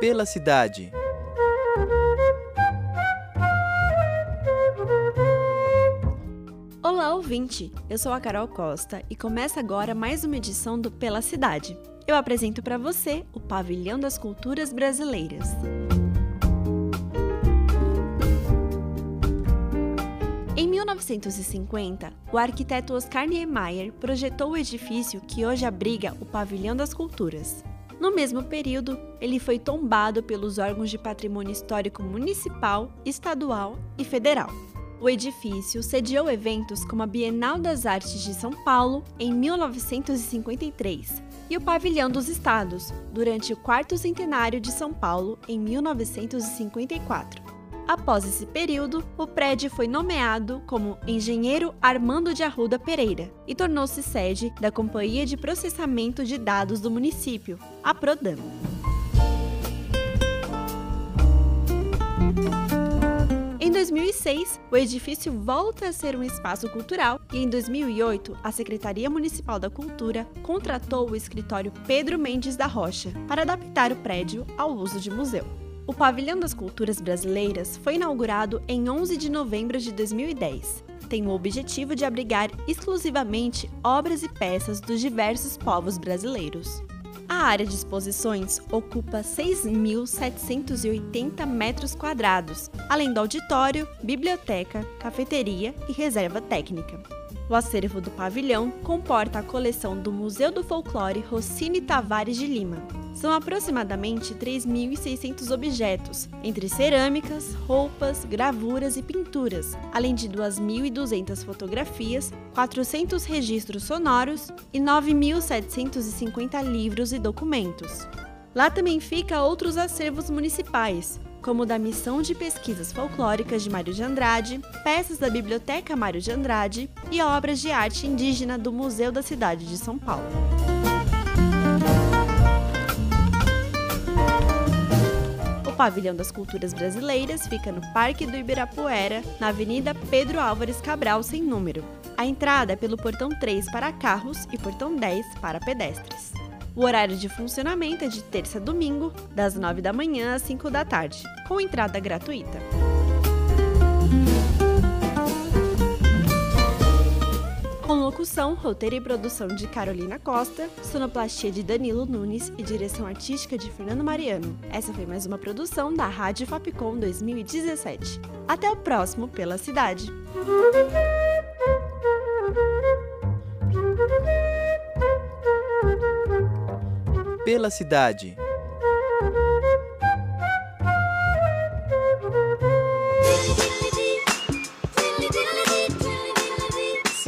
Pela cidade. Olá, ouvinte! Eu sou a Carol Costa e começa agora mais uma edição do Pela Cidade. Eu apresento para você o Pavilhão das Culturas Brasileiras. Em 1950, o arquiteto Oscar Niemeyer projetou o edifício que hoje abriga o Pavilhão das Culturas. No mesmo período, ele foi tombado pelos órgãos de patrimônio histórico municipal, estadual e federal. O edifício sediou eventos como a Bienal das Artes de São Paulo em 1953 e o Pavilhão dos Estados durante o quarto centenário de São Paulo em 1954. Após esse período, o prédio foi nomeado como Engenheiro Armando de Arruda Pereira e tornou-se sede da Companhia de Processamento de Dados do município, a Prodam. Em 2006, o edifício volta a ser um espaço cultural e em 2008, a Secretaria Municipal da Cultura contratou o escritório Pedro Mendes da Rocha para adaptar o prédio ao uso de museu. O Pavilhão das Culturas Brasileiras foi inaugurado em 11 de novembro de 2010. Tem o objetivo de abrigar exclusivamente obras e peças dos diversos povos brasileiros. A área de exposições ocupa 6.780 metros quadrados, além do auditório, biblioteca, cafeteria e reserva técnica. O acervo do pavilhão comporta a coleção do Museu do Folclore Rossini Tavares de Lima. São aproximadamente 3.600 objetos, entre cerâmicas, roupas, gravuras e pinturas, além de 2.200 fotografias, 400 registros sonoros e 9.750 livros e documentos. Lá também fica outros acervos municipais, como o da Missão de Pesquisas Folclóricas de Mário de Andrade, peças da Biblioteca Mário de Andrade e obras de arte indígena do Museu da Cidade de São Paulo. Pavilhão das Culturas Brasileiras fica no Parque do Ibirapuera, na Avenida Pedro Álvares Cabral, sem número. A entrada é pelo portão 3 para carros e portão 10 para pedestres. O horário de funcionamento é de terça a domingo, das 9 da manhã às 5 da tarde, com entrada gratuita. Locução, roteiro e produção de Carolina Costa, sonoplastia de Danilo Nunes e direção artística de Fernando Mariano. Essa foi mais uma produção da Rádio Fapcom 2017. Até o próximo Pela Cidade! Pela cidade.